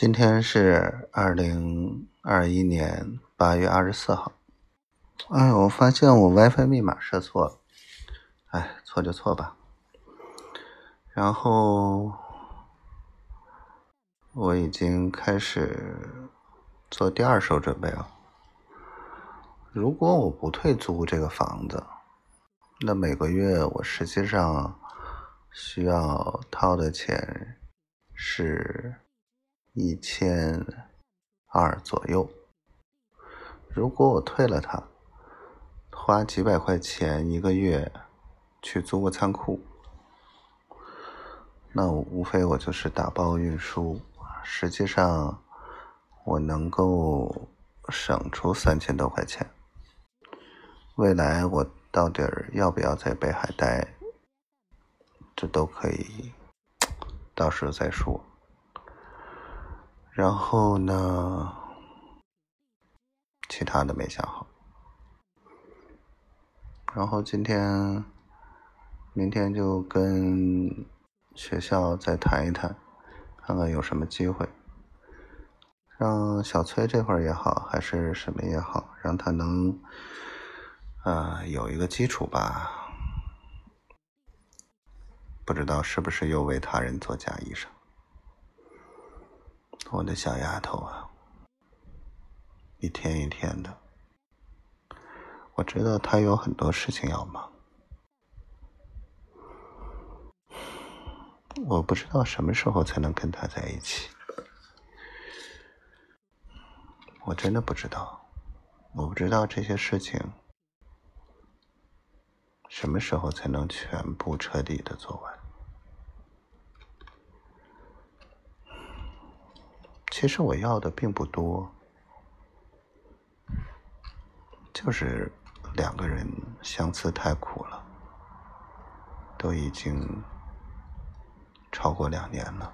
今天是二零二一年八月二十四号。哎，我发现我 WiFi 密码设错了。哎，错就错吧。然后我已经开始做第二手准备了。如果我不退租这个房子，那每个月我实际上需要掏的钱是。一千二左右。如果我退了它，花几百块钱一个月去租个仓库，那我无非我就是打包运输。实际上，我能够省出三千多块钱。未来我到底要不要在北海待，这都可以，到时候再说。然后呢，其他的没想好。然后今天、明天就跟学校再谈一谈，看看有什么机会，让小崔这块也好，还是什么也好，让他能啊有一个基础吧。不知道是不是又为他人做嫁衣裳。我的小丫头啊，一天一天的，我知道她有很多事情要忙，我不知道什么时候才能跟她在一起，我真的不知道，我不知道这些事情什么时候才能全部彻底的做完。其实我要的并不多，就是两个人相思太苦了，都已经超过两年了，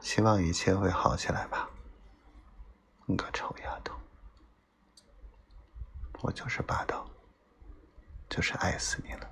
希望一切会好起来吧。你个臭丫头，我就是霸道，就是爱死你了。